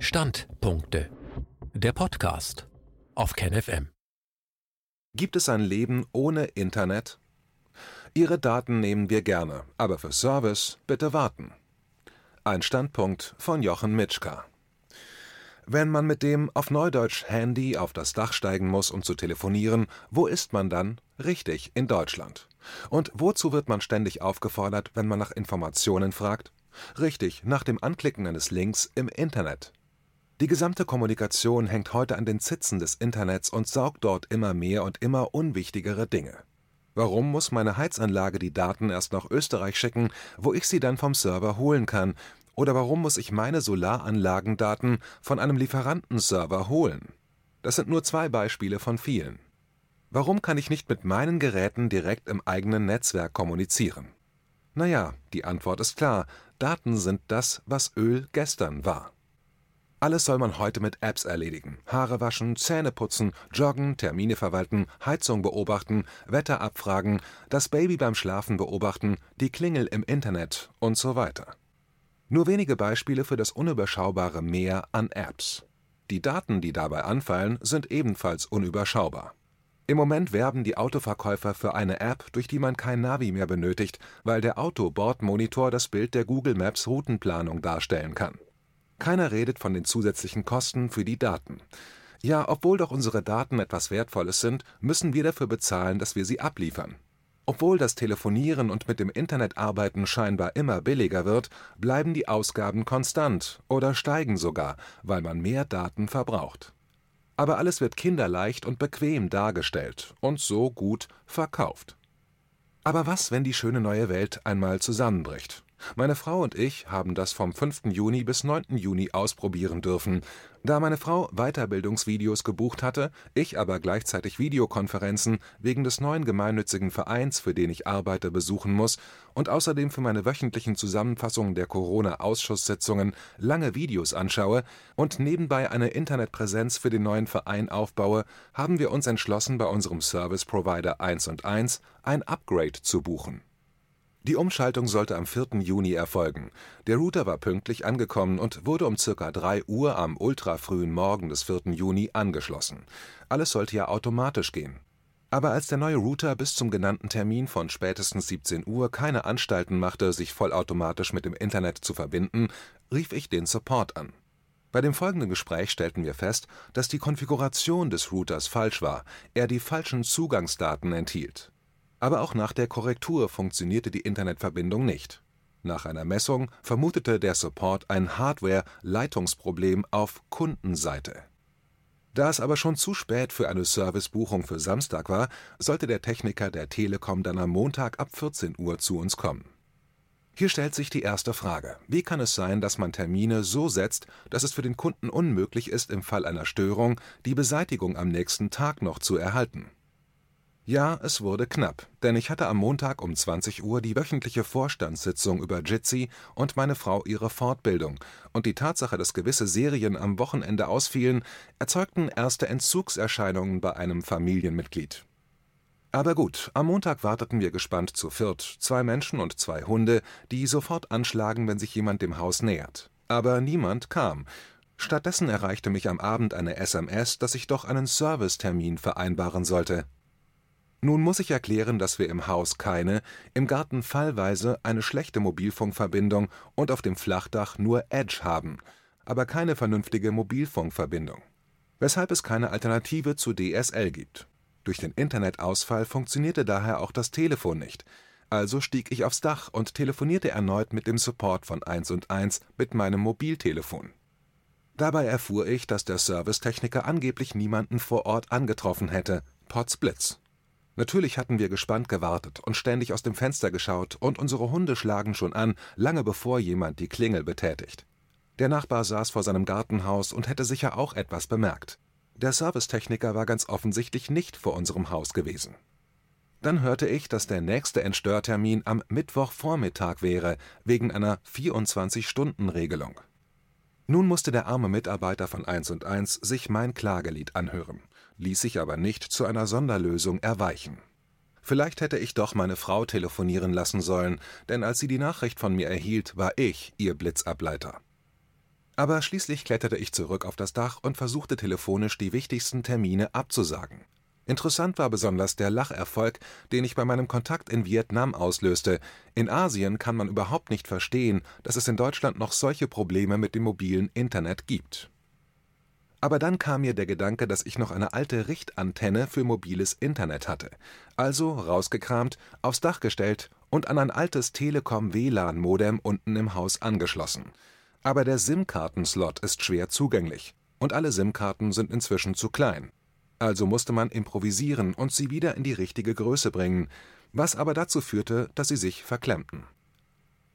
Standpunkte. Der Podcast auf KenFM. Gibt es ein Leben ohne Internet? Ihre Daten nehmen wir gerne, aber für Service bitte warten. Ein Standpunkt von Jochen Mitschka. Wenn man mit dem auf Neudeutsch Handy auf das Dach steigen muss, um zu telefonieren, wo ist man dann? Richtig, in Deutschland. Und wozu wird man ständig aufgefordert, wenn man nach Informationen fragt? Richtig, nach dem Anklicken eines Links im Internet. Die gesamte Kommunikation hängt heute an den Zitzen des Internets und saugt dort immer mehr und immer unwichtigere Dinge. Warum muss meine Heizanlage die Daten erst nach Österreich schicken, wo ich sie dann vom Server holen kann? Oder warum muss ich meine Solaranlagendaten von einem Lieferantenserver holen? Das sind nur zwei Beispiele von vielen. Warum kann ich nicht mit meinen Geräten direkt im eigenen Netzwerk kommunizieren? Naja, die Antwort ist klar, Daten sind das, was Öl gestern war. Alles soll man heute mit Apps erledigen. Haare waschen, Zähne putzen, joggen, Termine verwalten, Heizung beobachten, Wetter abfragen, das Baby beim Schlafen beobachten, die Klingel im Internet und so weiter. Nur wenige Beispiele für das unüberschaubare Meer an Apps. Die Daten, die dabei anfallen, sind ebenfalls unüberschaubar. Im Moment werben die Autoverkäufer für eine App, durch die man kein Navi mehr benötigt, weil der Autobordmonitor das Bild der Google Maps Routenplanung darstellen kann. Keiner redet von den zusätzlichen Kosten für die Daten. Ja, obwohl doch unsere Daten etwas Wertvolles sind, müssen wir dafür bezahlen, dass wir sie abliefern. Obwohl das Telefonieren und mit dem Internet arbeiten scheinbar immer billiger wird, bleiben die Ausgaben konstant oder steigen sogar, weil man mehr Daten verbraucht aber alles wird kinderleicht und bequem dargestellt und so gut verkauft. Aber was, wenn die schöne neue Welt einmal zusammenbricht? Meine Frau und ich haben das vom 5. Juni bis 9. Juni ausprobieren dürfen. Da meine Frau Weiterbildungsvideos gebucht hatte, ich aber gleichzeitig Videokonferenzen wegen des neuen gemeinnützigen Vereins, für den ich arbeite, besuchen muss und außerdem für meine wöchentlichen Zusammenfassungen der Corona-Ausschusssitzungen lange Videos anschaue und nebenbei eine Internetpräsenz für den neuen Verein aufbaue, haben wir uns entschlossen, bei unserem Service Provider 1 und 1 ein Upgrade zu buchen. Die Umschaltung sollte am 4. Juni erfolgen. Der Router war pünktlich angekommen und wurde um ca. 3 Uhr am ultrafrühen Morgen des 4. Juni angeschlossen. Alles sollte ja automatisch gehen. Aber als der neue Router bis zum genannten Termin von spätestens 17 Uhr keine Anstalten machte, sich vollautomatisch mit dem Internet zu verbinden, rief ich den Support an. Bei dem folgenden Gespräch stellten wir fest, dass die Konfiguration des Routers falsch war, er die falschen Zugangsdaten enthielt. Aber auch nach der Korrektur funktionierte die Internetverbindung nicht. Nach einer Messung vermutete der Support ein Hardware-Leitungsproblem auf Kundenseite. Da es aber schon zu spät für eine Servicebuchung für Samstag war, sollte der Techniker der Telekom dann am Montag ab 14 Uhr zu uns kommen. Hier stellt sich die erste Frage: Wie kann es sein, dass man Termine so setzt, dass es für den Kunden unmöglich ist, im Fall einer Störung die Beseitigung am nächsten Tag noch zu erhalten? Ja, es wurde knapp, denn ich hatte am Montag um 20 Uhr die wöchentliche Vorstandssitzung über Jitsi und meine Frau ihre Fortbildung, und die Tatsache, dass gewisse Serien am Wochenende ausfielen, erzeugten erste Entzugserscheinungen bei einem Familienmitglied. Aber gut, am Montag warteten wir gespannt zu viert, zwei Menschen und zwei Hunde, die sofort anschlagen, wenn sich jemand dem Haus nähert. Aber niemand kam. Stattdessen erreichte mich am Abend eine SMS, dass ich doch einen Servicetermin vereinbaren sollte. Nun muss ich erklären, dass wir im Haus keine, im Garten fallweise eine schlechte Mobilfunkverbindung und auf dem Flachdach nur Edge haben, aber keine vernünftige Mobilfunkverbindung. Weshalb es keine Alternative zu DSL gibt. Durch den Internetausfall funktionierte daher auch das Telefon nicht. Also stieg ich aufs Dach und telefonierte erneut mit dem Support von 1 und 1 mit meinem Mobiltelefon. Dabei erfuhr ich, dass der Servicetechniker angeblich niemanden vor Ort angetroffen hätte. Potzblitz. Natürlich hatten wir gespannt gewartet und ständig aus dem Fenster geschaut, und unsere Hunde schlagen schon an, lange bevor jemand die Klingel betätigt. Der Nachbar saß vor seinem Gartenhaus und hätte sicher auch etwas bemerkt. Der Servicetechniker war ganz offensichtlich nicht vor unserem Haus gewesen. Dann hörte ich, dass der nächste Entstörtermin am Mittwochvormittag wäre, wegen einer 24-Stunden-Regelung. Nun musste der arme Mitarbeiter von 1 und 1 sich mein Klagelied anhören ließ sich aber nicht zu einer Sonderlösung erweichen. Vielleicht hätte ich doch meine Frau telefonieren lassen sollen, denn als sie die Nachricht von mir erhielt, war ich ihr Blitzableiter. Aber schließlich kletterte ich zurück auf das Dach und versuchte telefonisch die wichtigsten Termine abzusagen. Interessant war besonders der Lacherfolg, den ich bei meinem Kontakt in Vietnam auslöste. In Asien kann man überhaupt nicht verstehen, dass es in Deutschland noch solche Probleme mit dem mobilen Internet gibt. Aber dann kam mir der Gedanke, dass ich noch eine alte Richtantenne für mobiles Internet hatte. Also rausgekramt, aufs Dach gestellt und an ein altes Telekom-WLAN-Modem unten im Haus angeschlossen. Aber der SIM-Kartenslot ist schwer zugänglich und alle SIM-Karten sind inzwischen zu klein. Also musste man improvisieren und sie wieder in die richtige Größe bringen, was aber dazu führte, dass sie sich verklemmten.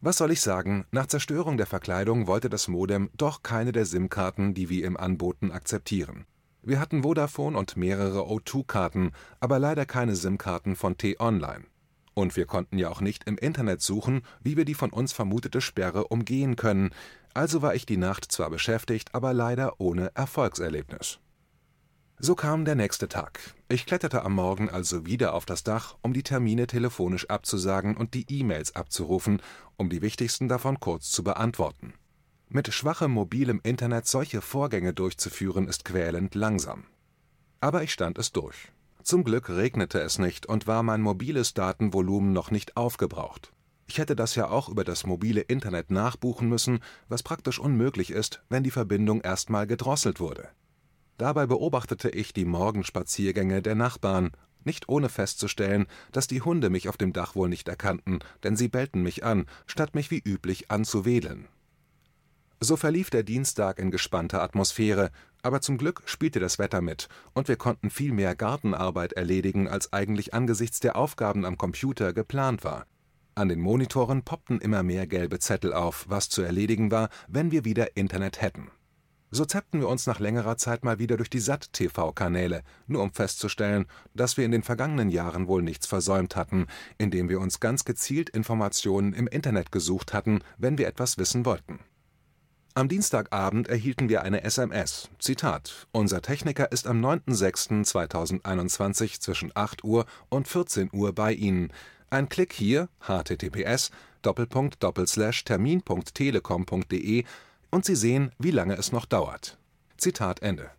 Was soll ich sagen, nach Zerstörung der Verkleidung wollte das Modem doch keine der SIM-Karten, die wir ihm anboten, akzeptieren. Wir hatten Vodafone und mehrere O2-Karten, aber leider keine SIM-Karten von T-Online. Und wir konnten ja auch nicht im Internet suchen, wie wir die von uns vermutete Sperre umgehen können, also war ich die Nacht zwar beschäftigt, aber leider ohne Erfolgserlebnis. So kam der nächste Tag. Ich kletterte am Morgen also wieder auf das Dach, um die Termine telefonisch abzusagen und die E-Mails abzurufen, um die wichtigsten davon kurz zu beantworten. Mit schwachem mobilem Internet solche Vorgänge durchzuführen, ist quälend langsam. Aber ich stand es durch. Zum Glück regnete es nicht und war mein mobiles Datenvolumen noch nicht aufgebraucht. Ich hätte das ja auch über das mobile Internet nachbuchen müssen, was praktisch unmöglich ist, wenn die Verbindung erstmal gedrosselt wurde. Dabei beobachtete ich die Morgenspaziergänge der Nachbarn, nicht ohne festzustellen, dass die Hunde mich auf dem Dach wohl nicht erkannten, denn sie bellten mich an, statt mich wie üblich anzuwedeln. So verlief der Dienstag in gespannter Atmosphäre, aber zum Glück spielte das Wetter mit, und wir konnten viel mehr Gartenarbeit erledigen, als eigentlich angesichts der Aufgaben am Computer geplant war. An den Monitoren poppten immer mehr gelbe Zettel auf, was zu erledigen war, wenn wir wieder Internet hätten. So zappten wir uns nach längerer Zeit mal wieder durch die SAT-TV-Kanäle, nur um festzustellen, dass wir in den vergangenen Jahren wohl nichts versäumt hatten, indem wir uns ganz gezielt Informationen im Internet gesucht hatten, wenn wir etwas wissen wollten. Am Dienstagabend erhielten wir eine SMS. Zitat: Unser Techniker ist am 9.06.2021 zwischen 8 Uhr und 14 Uhr bei Ihnen. Ein Klick hier https termin.telekom.de und Sie sehen, wie lange es noch dauert. Zitat Ende.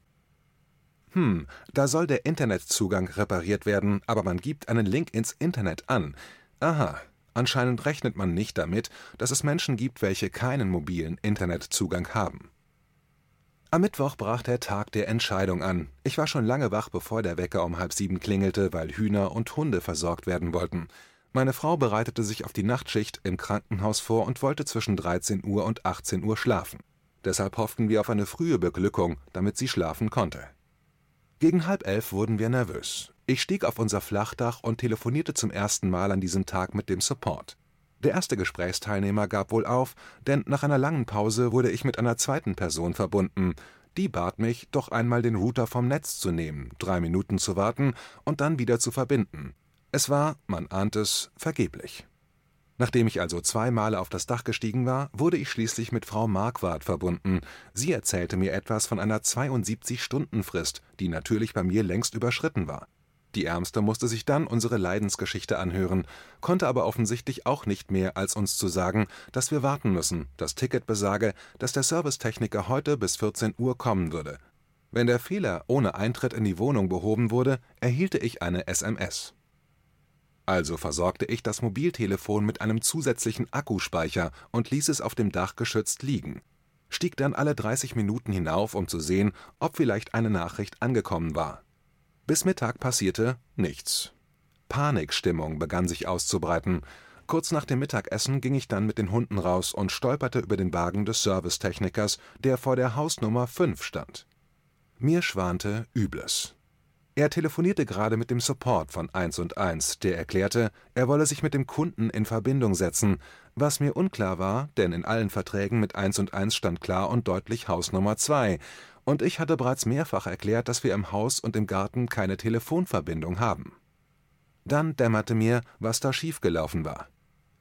Hm, da soll der Internetzugang repariert werden, aber man gibt einen Link ins Internet an. Aha, anscheinend rechnet man nicht damit, dass es Menschen gibt, welche keinen mobilen Internetzugang haben. Am Mittwoch brach der Tag der Entscheidung an. Ich war schon lange wach, bevor der Wecker um halb sieben klingelte, weil Hühner und Hunde versorgt werden wollten. Meine Frau bereitete sich auf die Nachtschicht im Krankenhaus vor und wollte zwischen 13 Uhr und 18 Uhr schlafen. Deshalb hofften wir auf eine frühe Beglückung, damit sie schlafen konnte. Gegen halb elf wurden wir nervös. Ich stieg auf unser Flachdach und telefonierte zum ersten Mal an diesem Tag mit dem Support. Der erste Gesprächsteilnehmer gab wohl auf, denn nach einer langen Pause wurde ich mit einer zweiten Person verbunden. Die bat mich, doch einmal den Router vom Netz zu nehmen, drei Minuten zu warten und dann wieder zu verbinden. Es war, man ahnt es, vergeblich. Nachdem ich also zwei Male auf das Dach gestiegen war, wurde ich schließlich mit Frau Marquardt verbunden. Sie erzählte mir etwas von einer 72-Stunden-Frist, die natürlich bei mir längst überschritten war. Die Ärmste musste sich dann unsere Leidensgeschichte anhören, konnte aber offensichtlich auch nicht mehr, als uns zu sagen, dass wir warten müssen. Das Ticket besage, dass der Servicetechniker heute bis 14 Uhr kommen würde. Wenn der Fehler ohne Eintritt in die Wohnung behoben wurde, erhielte ich eine SMS. Also versorgte ich das Mobiltelefon mit einem zusätzlichen Akkuspeicher und ließ es auf dem Dach geschützt liegen, stieg dann alle 30 Minuten hinauf, um zu sehen, ob vielleicht eine Nachricht angekommen war. Bis Mittag passierte nichts. Panikstimmung begann sich auszubreiten. Kurz nach dem Mittagessen ging ich dann mit den Hunden raus und stolperte über den Wagen des Servicetechnikers, der vor der Hausnummer 5 stand. Mir schwante Übles. Er telefonierte gerade mit dem Support von 1&1, der erklärte, er wolle sich mit dem Kunden in Verbindung setzen, was mir unklar war, denn in allen Verträgen mit 1&1 stand klar und deutlich Hausnummer 2, und ich hatte bereits mehrfach erklärt, dass wir im Haus und im Garten keine Telefonverbindung haben. Dann dämmerte mir, was da schiefgelaufen war.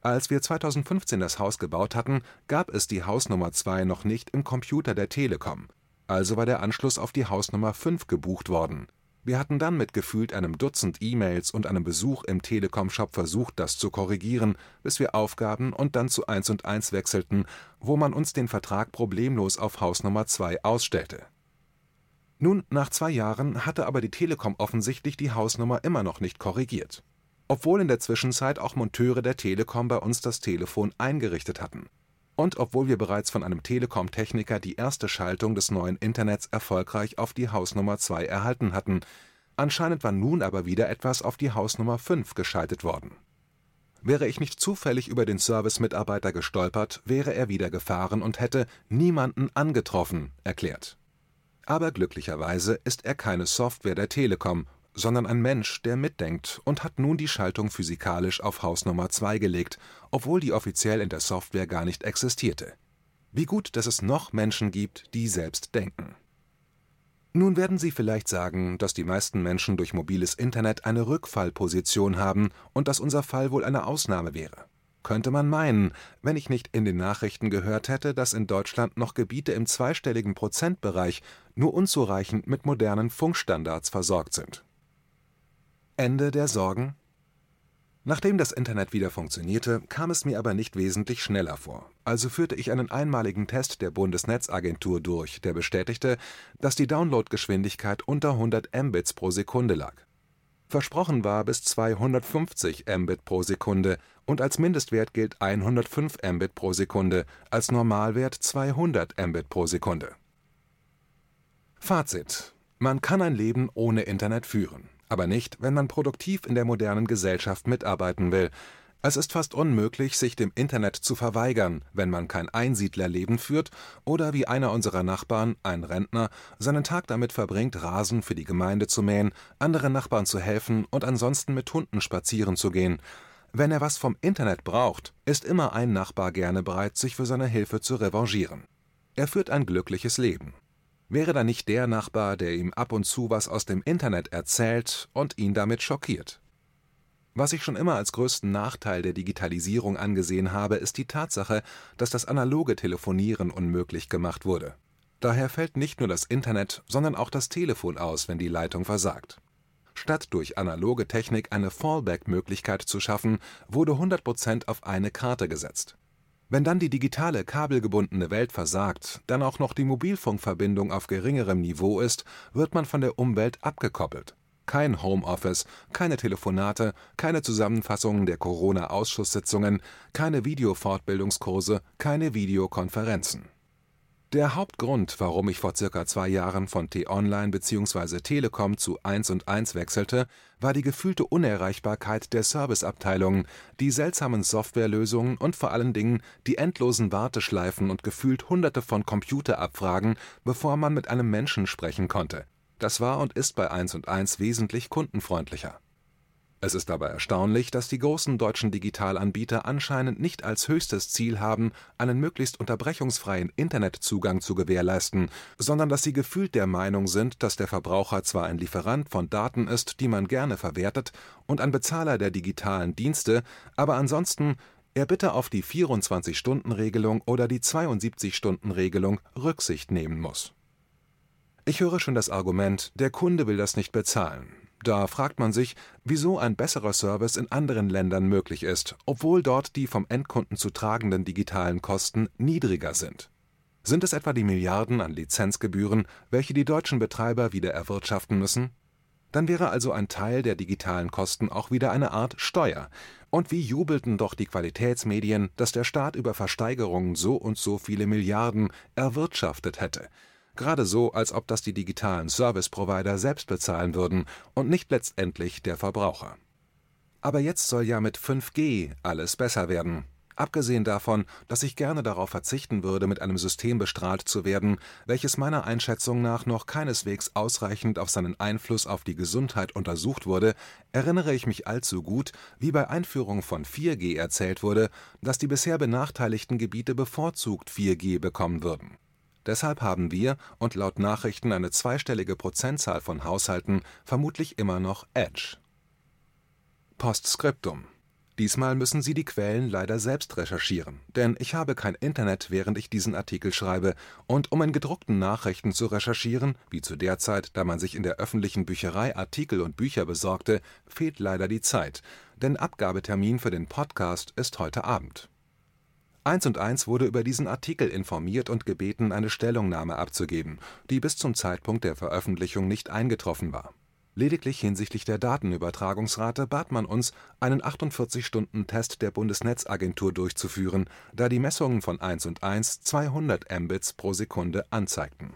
Als wir 2015 das Haus gebaut hatten, gab es die Hausnummer 2 noch nicht im Computer der Telekom, also war der Anschluss auf die Hausnummer 5 gebucht worden. Wir hatten dann mit gefühlt einem Dutzend E-Mails und einem Besuch im Telekom-Shop versucht, das zu korrigieren, bis wir aufgaben und dann zu 1&1 wechselten, wo man uns den Vertrag problemlos auf Hausnummer 2 ausstellte. Nun, nach zwei Jahren hatte aber die Telekom offensichtlich die Hausnummer immer noch nicht korrigiert. Obwohl in der Zwischenzeit auch Monteure der Telekom bei uns das Telefon eingerichtet hatten. Und obwohl wir bereits von einem Telekom-Techniker die erste Schaltung des neuen Internets erfolgreich auf die Hausnummer 2 erhalten hatten, anscheinend war nun aber wieder etwas auf die Hausnummer 5 geschaltet worden. Wäre ich nicht zufällig über den Service-Mitarbeiter gestolpert, wäre er wieder gefahren und hätte niemanden angetroffen, erklärt. Aber glücklicherweise ist er keine Software der Telekom, sondern ein Mensch, der mitdenkt und hat nun die Schaltung physikalisch auf Hausnummer 2 gelegt, obwohl die offiziell in der Software gar nicht existierte. Wie gut, dass es noch Menschen gibt, die selbst denken. Nun werden Sie vielleicht sagen, dass die meisten Menschen durch mobiles Internet eine Rückfallposition haben und dass unser Fall wohl eine Ausnahme wäre. Könnte man meinen, wenn ich nicht in den Nachrichten gehört hätte, dass in Deutschland noch Gebiete im zweistelligen Prozentbereich nur unzureichend mit modernen Funkstandards versorgt sind. Ende der Sorgen? Nachdem das Internet wieder funktionierte, kam es mir aber nicht wesentlich schneller vor. Also führte ich einen einmaligen Test der Bundesnetzagentur durch, der bestätigte, dass die Downloadgeschwindigkeit unter 100 Mbits pro Sekunde lag. Versprochen war bis 250 Mbit pro Sekunde und als Mindestwert gilt 105 Mbit pro Sekunde, als Normalwert 200 Mbit pro Sekunde. Fazit: Man kann ein Leben ohne Internet führen aber nicht, wenn man produktiv in der modernen Gesellschaft mitarbeiten will. Es ist fast unmöglich, sich dem Internet zu verweigern, wenn man kein Einsiedlerleben führt oder wie einer unserer Nachbarn, ein Rentner, seinen Tag damit verbringt, Rasen für die Gemeinde zu mähen, anderen Nachbarn zu helfen und ansonsten mit Hunden spazieren zu gehen. Wenn er was vom Internet braucht, ist immer ein Nachbar gerne bereit, sich für seine Hilfe zu revanchieren. Er führt ein glückliches Leben. Wäre da nicht der Nachbar, der ihm ab und zu was aus dem Internet erzählt und ihn damit schockiert? Was ich schon immer als größten Nachteil der Digitalisierung angesehen habe, ist die Tatsache, dass das analoge Telefonieren unmöglich gemacht wurde. Daher fällt nicht nur das Internet, sondern auch das Telefon aus, wenn die Leitung versagt. Statt durch analoge Technik eine Fallback-Möglichkeit zu schaffen, wurde 100% auf eine Karte gesetzt. Wenn dann die digitale, kabelgebundene Welt versagt, dann auch noch die Mobilfunkverbindung auf geringerem Niveau ist, wird man von der Umwelt abgekoppelt. Kein Homeoffice, keine Telefonate, keine Zusammenfassungen der Corona-Ausschusssitzungen, keine Videofortbildungskurse, keine Videokonferenzen der Hauptgrund, warum ich vor circa zwei Jahren von T-Online bzw. Telekom zu 1&1 wechselte, war die gefühlte Unerreichbarkeit der Serviceabteilungen, die seltsamen Softwarelösungen und vor allen Dingen die endlosen Warteschleifen und gefühlt Hunderte von Computerabfragen, bevor man mit einem Menschen sprechen konnte. Das war und ist bei 1&1 wesentlich kundenfreundlicher es ist aber erstaunlich, dass die großen deutschen Digitalanbieter anscheinend nicht als höchstes Ziel haben, einen möglichst unterbrechungsfreien Internetzugang zu gewährleisten, sondern dass sie gefühlt der Meinung sind, dass der Verbraucher zwar ein Lieferant von Daten ist, die man gerne verwertet, und ein Bezahler der digitalen Dienste, aber ansonsten er bitte auf die 24-Stunden-Regelung oder die 72-Stunden-Regelung Rücksicht nehmen muss. Ich höre schon das Argument, der Kunde will das nicht bezahlen. Da fragt man sich, wieso ein besserer Service in anderen Ländern möglich ist, obwohl dort die vom Endkunden zu tragenden digitalen Kosten niedriger sind. Sind es etwa die Milliarden an Lizenzgebühren, welche die deutschen Betreiber wieder erwirtschaften müssen? Dann wäre also ein Teil der digitalen Kosten auch wieder eine Art Steuer. Und wie jubelten doch die Qualitätsmedien, dass der Staat über Versteigerungen so und so viele Milliarden erwirtschaftet hätte gerade so, als ob das die digitalen Service-Provider selbst bezahlen würden und nicht letztendlich der Verbraucher. Aber jetzt soll ja mit 5G alles besser werden. Abgesehen davon, dass ich gerne darauf verzichten würde, mit einem System bestrahlt zu werden, welches meiner Einschätzung nach noch keineswegs ausreichend auf seinen Einfluss auf die Gesundheit untersucht wurde, erinnere ich mich allzu gut, wie bei Einführung von 4G erzählt wurde, dass die bisher benachteiligten Gebiete bevorzugt 4G bekommen würden. Deshalb haben wir und laut Nachrichten eine zweistellige Prozentzahl von Haushalten vermutlich immer noch Edge. Postskriptum Diesmal müssen Sie die Quellen leider selbst recherchieren, denn ich habe kein Internet, während ich diesen Artikel schreibe, und um in gedruckten Nachrichten zu recherchieren, wie zu der Zeit, da man sich in der öffentlichen Bücherei Artikel und Bücher besorgte, fehlt leider die Zeit, denn Abgabetermin für den Podcast ist heute Abend. Eins und Eins wurde über diesen Artikel informiert und gebeten, eine Stellungnahme abzugeben, die bis zum Zeitpunkt der Veröffentlichung nicht eingetroffen war Lediglich hinsichtlich der Datenübertragungsrate bat man uns, einen 48-Stunden-Test der Bundesnetzagentur durchzuführen, da die Messungen von 1&1 200 Mbits pro Sekunde anzeigten.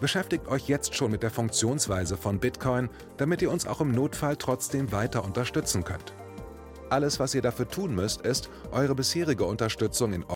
beschäftigt euch jetzt schon mit der Funktionsweise von Bitcoin, damit ihr uns auch im Notfall trotzdem weiter unterstützen könnt. Alles, was ihr dafür tun müsst, ist, eure bisherige Unterstützung in